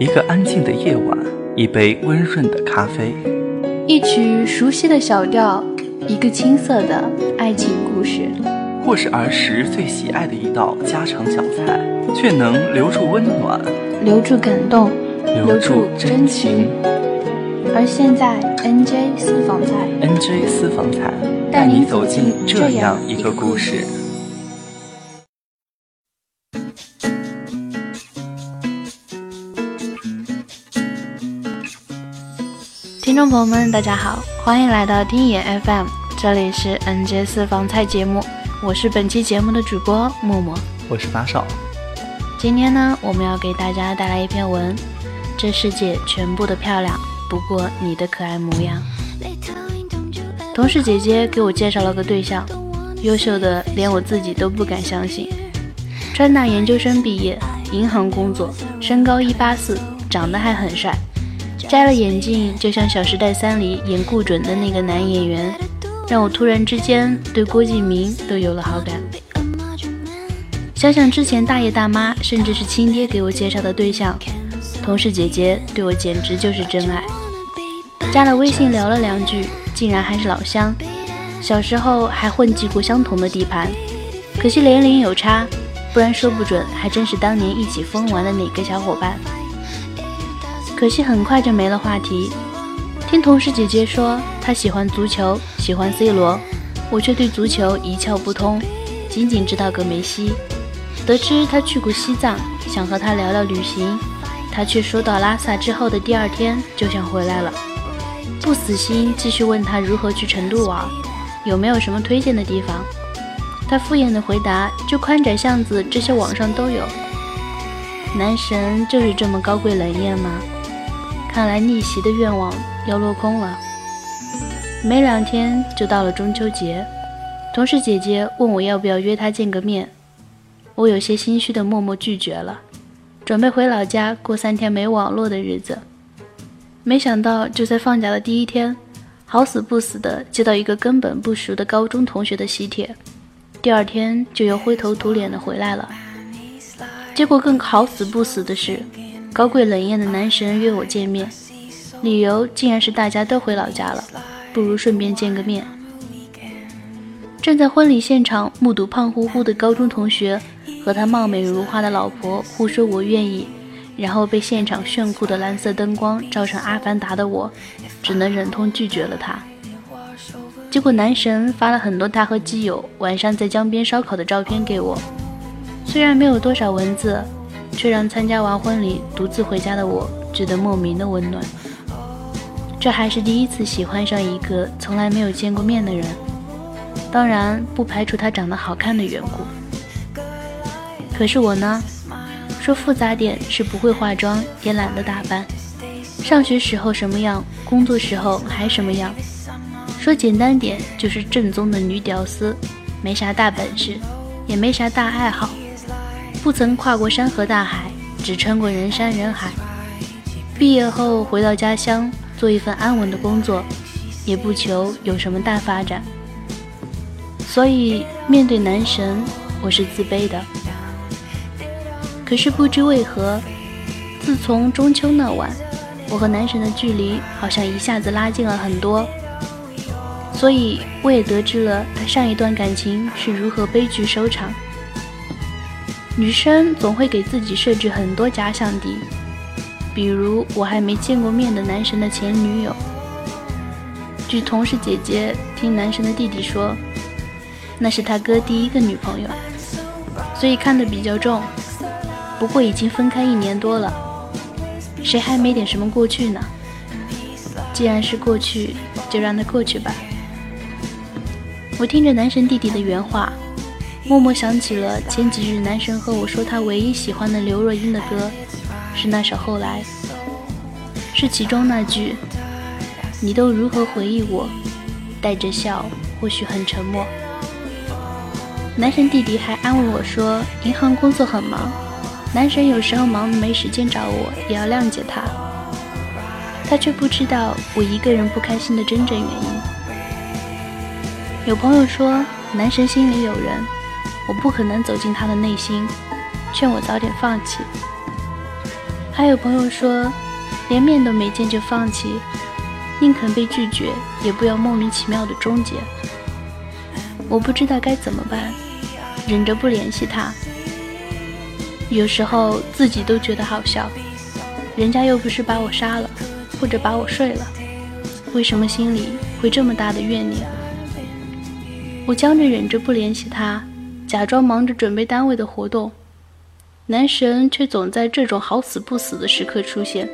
一个安静的夜晚，一杯温润的咖啡，一曲熟悉的小调，一个青涩的爱情故事，或是儿时最喜爱的一道家常小菜，却能留住温暖，留住感动，留住真情。而现在，NJ 私房菜，NJ 私房菜，带你走进这样一个故事。众朋友们，大家好，欢迎来到听野 FM，这里是 NJ 私房菜节目，我是本期节目的主播默默，我是八少。今天呢，我们要给大家带来一篇文，这世界全部的漂亮。不过你的可爱模样，同事姐姐给我介绍了个对象，优秀的连我自己都不敢相信。川大研究生毕业，银行工作，身高一八四，长得还很帅。摘了眼镜，就像《小时代三》里演顾准的那个男演员，让我突然之间对郭敬明都有了好感。想想之前大爷大妈，甚至是亲爹给我介绍的对象，同事姐姐对我简直就是真爱。加了微信聊了两句，竟然还是老乡。小时候还混迹过相同的地盘，可惜年龄有差，不然说不准还真是当年一起疯玩的哪个小伙伴。可惜很快就没了话题。听同事姐姐说，她喜欢足球，喜欢 C 罗，我却对足球一窍不通，仅仅知道个梅西。得知他去过西藏，想和他聊聊旅行，他却说到拉萨之后的第二天就想回来了。不死心，继续问他如何去成都玩，有没有什么推荐的地方。他敷衍的回答：“就宽窄巷子，这些网上都有。”男神就是这么高贵冷艳吗？看来逆袭的愿望要落空了。没两天就到了中秋节，同事姐姐问我要不要约她见个面，我有些心虚的默默拒绝了，准备回老家过三天没网络的日子。没想到，就在放假的第一天，好死不死的接到一个根本不熟的高中同学的喜帖，第二天就又灰头土脸的回来了。结果更好死不死的是，高贵冷艳的男神约我见面，理由竟然是大家都回老家了，不如顺便见个面。站在婚礼现场，目睹胖乎乎的高中同学和他貌美如花的老婆互说我愿意。然后被现场炫酷的蓝色灯光照成阿凡达的我，只能忍痛拒绝了他。结果男神发了很多他和基友晚上在江边烧烤的照片给我，虽然没有多少文字，却让参加完婚礼独自回家的我觉得莫名的温暖。这还是第一次喜欢上一个从来没有见过面的人，当然不排除他长得好看的缘故。可是我呢？说复杂点是不会化妆，也懒得打扮。上学时候什么样，工作时候还什么样。说简单点就是正宗的女屌丝，没啥大本事，也没啥大爱好，不曾跨过山河大海，只穿过人山人海。毕业后回到家乡，做一份安稳的工作，也不求有什么大发展。所以面对男神，我是自卑的。可是不知为何，自从中秋那晚，我和男神的距离好像一下子拉近了很多。所以我也得知了他上一段感情是如何悲剧收场。女生总会给自己设置很多假想敌，比如我还没见过面的男神的前女友。据同事姐姐听男神的弟弟说，那是他哥第一个女朋友，所以看得比较重。不过已经分开一年多了，谁还没点什么过去呢？既然是过去，就让它过去吧。我听着男神弟弟的原话，默默想起了前几日男神和我说他唯一喜欢的刘若英的歌，是那首《后来》，是其中那句：“你都如何回忆我？带着笑，或许很沉默。”男神弟弟还安慰我说：“银行工作很忙。”男神有时候忙没时间找我，也要谅解他。他却不知道我一个人不开心的真正原因。有朋友说男神心里有人，我不可能走进他的内心，劝我早点放弃。还有朋友说，连面都没见就放弃，宁肯被拒绝，也不要莫名其妙的终结。我不知道该怎么办，忍着不联系他。有时候自己都觉得好笑，人家又不是把我杀了，或者把我睡了，为什么心里会这么大的怨念？我僵着忍着不联系他，假装忙着准备单位的活动，男神却总在这种好死不死的时刻出现，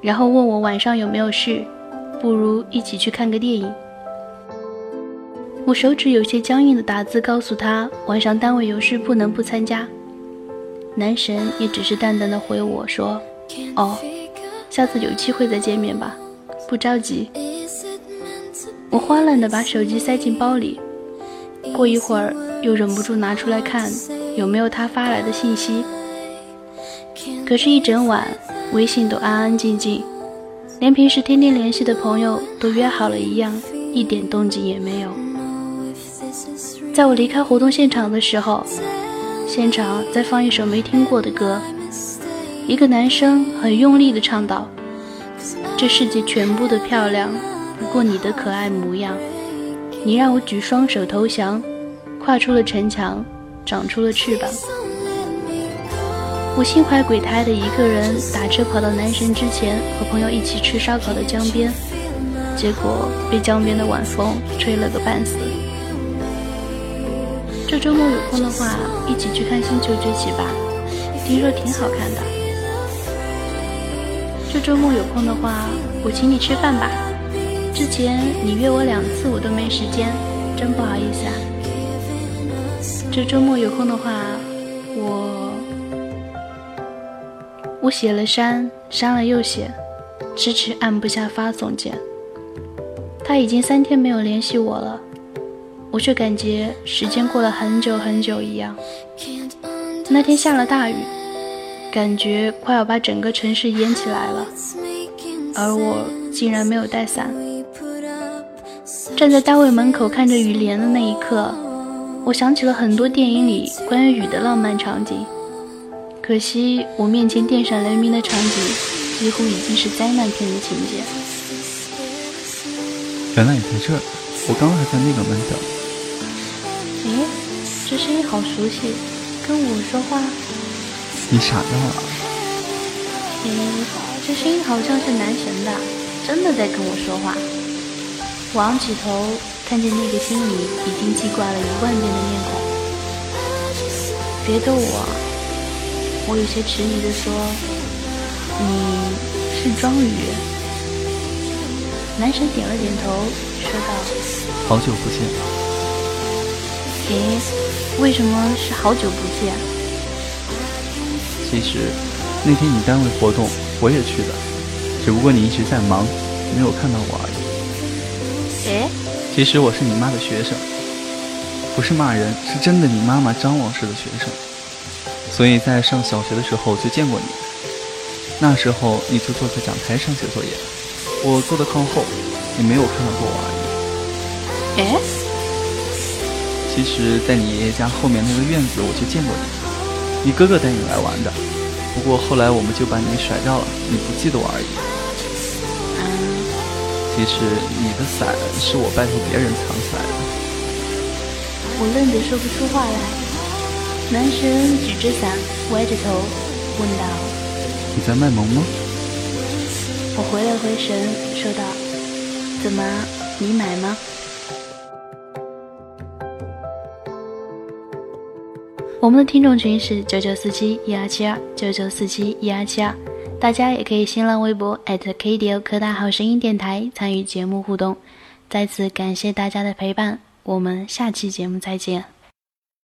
然后问我晚上有没有事，不如一起去看个电影。我手指有些僵硬的打字告诉他晚上单位有事不能不参加。男神也只是淡淡的回我说：“哦，下次有机会再见面吧，不着急。”我慌乱的把手机塞进包里，过一会儿又忍不住拿出来看有没有他发来的信息。可是，一整晚微信都安安静静，连平时天天联系的朋友都约好了一样，一点动静也没有。在我离开活动现场的时候。现场在放一首没听过的歌，一个男生很用力地唱道：“这世界全部的漂亮，不过你的可爱模样。你让我举双手投降，跨出了城墙，长出了翅膀。”我心怀鬼胎的一个人打车跑到男神之前，和朋友一起吃烧烤的江边，结果被江边的晚风吹了个半死。这周末有空的话，一起去看《星球崛起》吧，听说挺好看的。这周末有空的话，我请你吃饭吧。之前你约我两次，我都没时间，真不好意思啊。这周末有空的话，我我写了删，删了又写，迟迟按不下发送键。他已经三天没有联系我了。我却感觉时间过了很久很久一样。那天下了大雨，感觉快要把整个城市淹起来了，而我竟然没有带伞。站在单位门口看着雨帘的那一刻，我想起了很多电影里关于雨的浪漫场景。可惜我面前电闪雷鸣的场景，几乎已经是灾难片的情节。原来你在这儿，我刚刚还在那个门等。哎，这声音好熟悉，跟我说话？你傻掉了？哎，这声音好像是男神的，真的在跟我说话。我昂起头，看见那个心里已经记挂了一万遍的面孔。别逗我，我有些迟疑地说：“你是庄宇。”男神点了点头，说道：“好久不见。”咦，为什么是好久不见？其实那天你单位活动我也去了，只不过你一直在忙，没有看到我而已。诶，其实我是你妈的学生，不是骂人，是真的你妈妈张老师的学生，所以在上小学的时候就见过你。那时候你就坐在讲台上写作业，我坐的靠后，你没有看到过我而已。诶。其实，在你爷爷家后面那个院子，我就见过你。你哥哥带你来玩的，不过后来我们就把你甩掉了，你不记得我而已。嗯。其实你的伞是我拜托别人藏起来的。我愣得说不出话来。男神举着伞，歪着头，问道：“你在卖萌吗？”我回了回神，说道：“怎么，你买吗？”我们的听众群是九九四七一二七二九九四七一二七二，大家也可以新浪微博 @KDO 科大好声音电台参与节目互动。再次感谢大家的陪伴，我们下期节目再见。